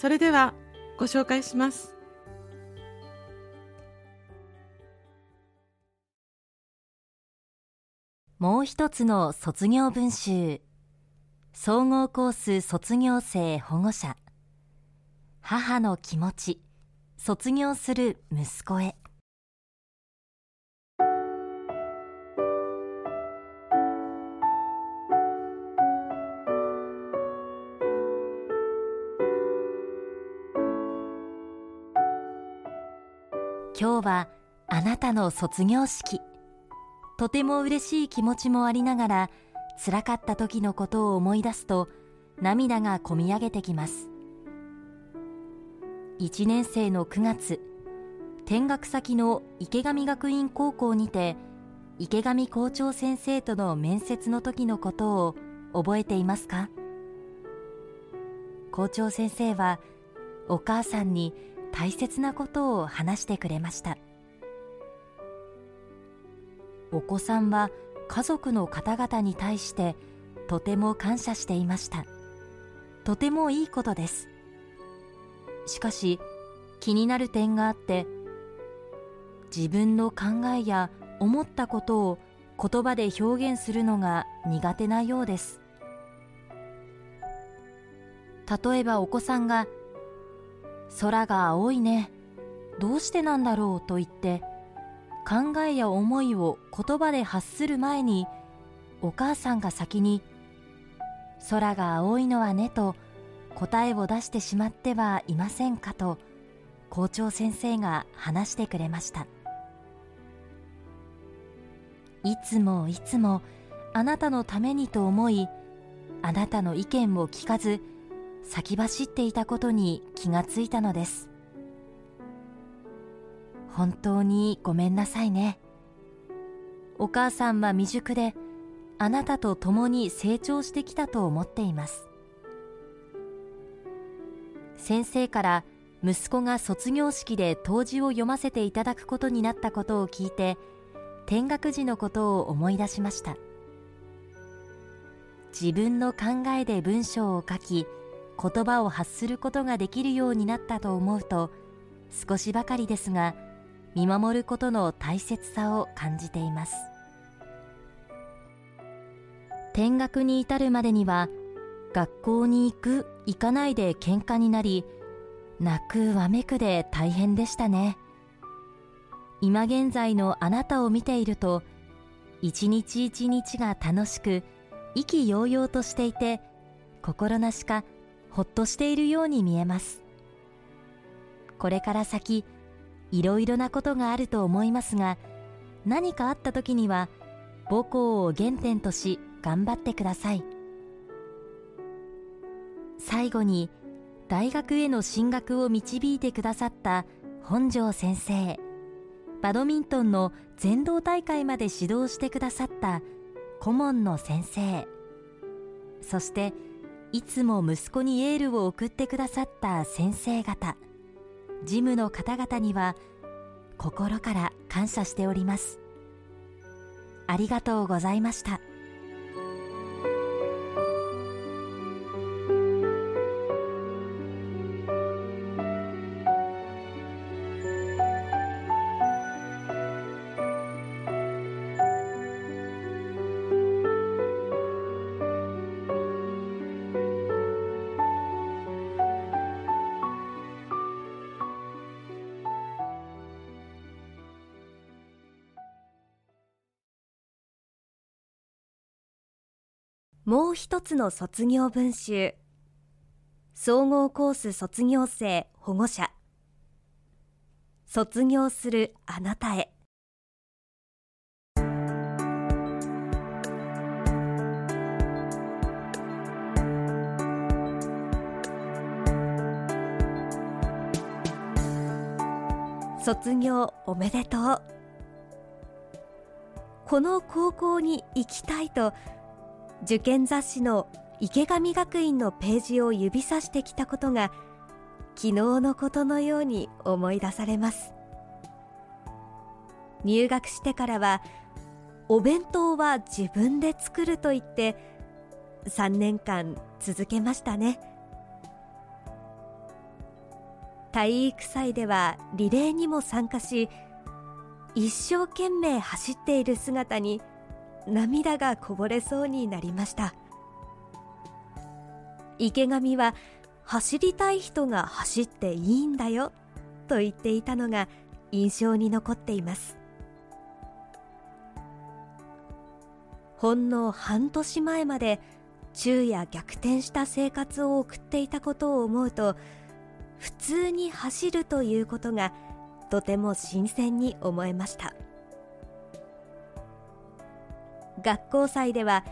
それではご紹介します。もう一つの卒業文集。総合コース卒業生保護者。母の気持ち。卒業する息子へ。今日はあなたの卒業式。とても嬉しい気持ちもありながら辛かった時のことを思い出すと涙がこみ上げてきます。1年生の9月転学先の池上学院高校にて池上校長先生との面接の時のことを覚えていますか？校長先生はお母さんに大切なことを話してくれました。お子さんは家族の方々に対してとても感謝していました。とてもいいことです。しかし気になる点があって自分の考えや思ったことを言葉で表現するのが苦手なようです。例えばお子さんが「空が青いね。どうしてなんだろう」と言って考えや思いを言葉で発する前にお母さんが先に「空が青いのはね」と答えを出してしまってはいませんかと校長先生が話してくれました。いつもいつもあなたのためにと思いあなたの意見を聞かず先走っていたことに気がついたのです。本当にごめんなさいね。お母さんは未熟であなたと共に成長してきたと思っています。先生から息子が卒業式で答辞を読ませていただくことになったことを聞いて転学時のことを思い出しました。自分の考えで文章を書き言葉を発することができるようになったと思うと少しばかりですが見守ることの大切さを感じています。転学に至るまでには学校に行く行かないで喧嘩になり泣くわめくで大変でしたね。今現在のあなたを見ていると一日一日が楽しく意気揚々としていて心なしかほっとしているように見えます。これから先いろいろなことがあると思いますが何かあった時には母校を原点とし頑張ってください。最後に大学への進学を導いてくださった本庄先生バドミントンの全道大会まで指導してくださった顧問の先生そしていつも息子にエールを送ってくださった先生方。事務の方々には心から感謝しております。ありがとうございました。もう一つの卒業文集。総合コース卒業生保護者。卒業するあなたへ。卒業おめでとう。この高校に行きたいと受験雑誌の池上学院のページを指さしてきたことが昨日のことのように思い出されます。入学してからはお弁当は自分で作ると言って3年間続けましたね。体育祭ではリレーにも参加し一生懸命走っている姿に涙がこぼれそうになりました。池上は走りたい人が走っていいんだよと言っていたのが印象に残っています。ほんの半年前まで昼夜逆転した生活を送っていたことを思うと普通に走るということがとても新鮮に思えました。学校祭では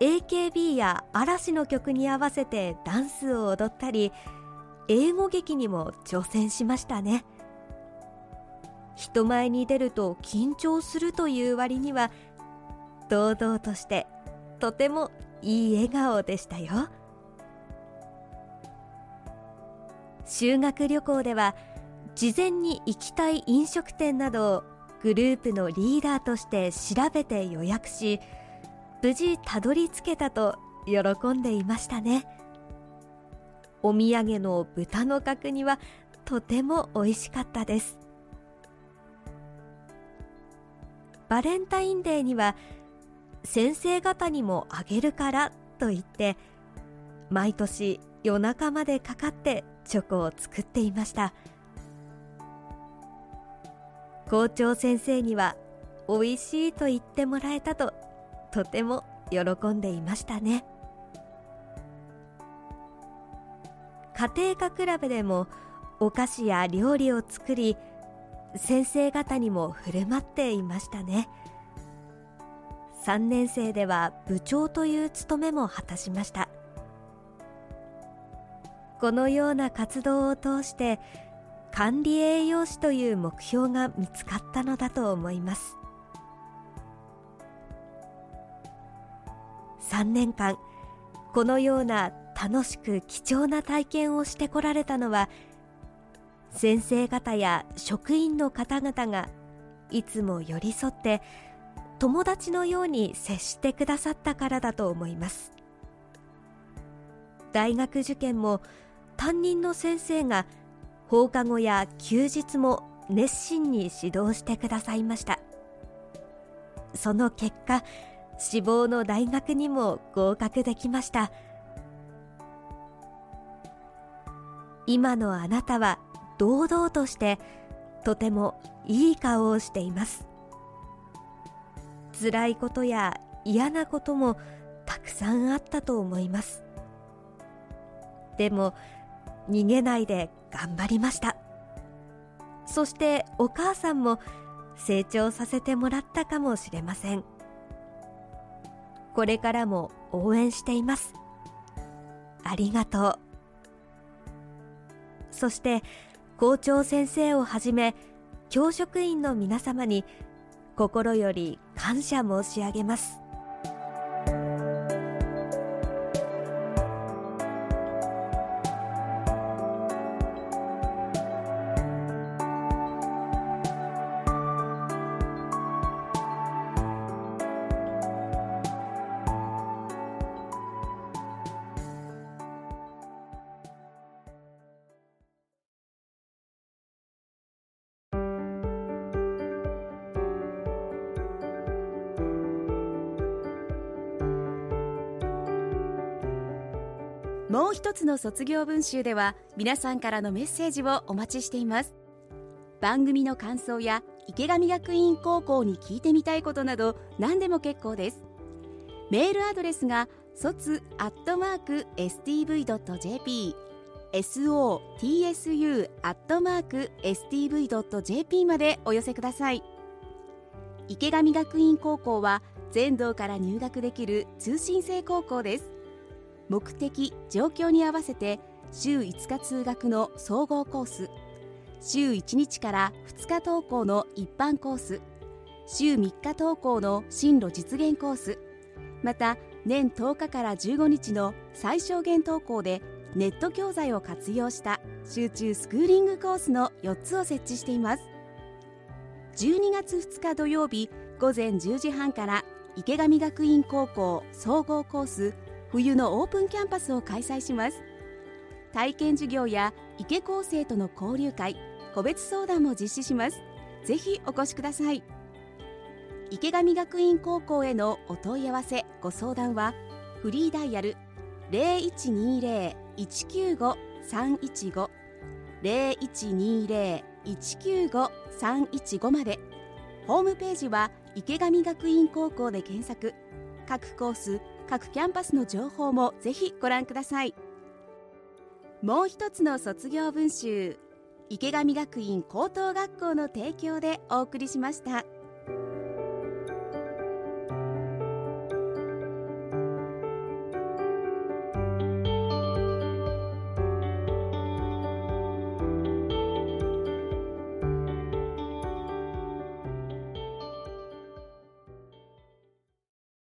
AKB や嵐の曲に合わせてダンスを踊ったり英語劇にも挑戦しましたね。人前に出ると緊張するという割には堂々としてとてもいい笑顔でしたよ。修学旅行では事前に行きたい飲食店などをグループのリーダーとして調べて予約し無事たどり着けたと喜んでいましたね。お土産の豚の角煮はとても美味しかったです。バレンタインデーには先生方にもあげるからと言って毎年夜中までかかってチョコを作っていました。校長先生には美味しいと言ってもらえたととても喜んでいましたね。家庭科クラブでもお菓子や料理を作り先生方にも振る舞っていましたね。3年生では部長という務めも果たしました。このような活動を通して管理栄養士という目標が見つかったのだと思います。3年間このような楽しく貴重な体験をしてこられたのは先生方や職員の方々がいつも寄り添って友達のように接してくださったからだと思います。大学受験も担任の先生が放課後や休日も熱心に指導してくださいました。その結果志望の大学にも合格できました。今のあなたは堂々としてとてもいい顔をしています。辛いことや嫌なこともたくさんあったと思います。でも逃げないで頑張りました。そしてお母さんも成長させてもらったかもしれません。これからも応援しています。ありがとう。そして校長先生をはじめ教職員の皆様に心より感謝申し上げます。もう一つの卒業文集では皆さんからのメッセージをお待ちしています。番組の感想や池上学院高校に聞いてみたいことなど何でも結構です。メールアドレスが卒アットマーク stv.jp sotsu アットマーク stv.jp までお寄せください。池上学院高校は全道から入学できる通信制高校です。目的状況に合わせて週5日通学の総合コース週1日から2日登校の一般コース週3日登校の進路実現コースまた年10日から15日の最小限登校でネット教材を活用した集中スクーリングコースの4つを設置しています。12月2日土曜日午前10時半から池上学院高校総合コース冬のオープンキャンパスを開催します。体験授業や池高生との交流会個別相談も実施します。ぜひお越しください。池上学院高校へのお問い合わせご相談はフリーダイヤル0120-195-315 0120-195-315まで。ホームページは池上学院高校で検索。各コース各キャンパスの情報もぜひご覧くださいもう一つの卒業文集池上学院高等学校の提供でお送りしました。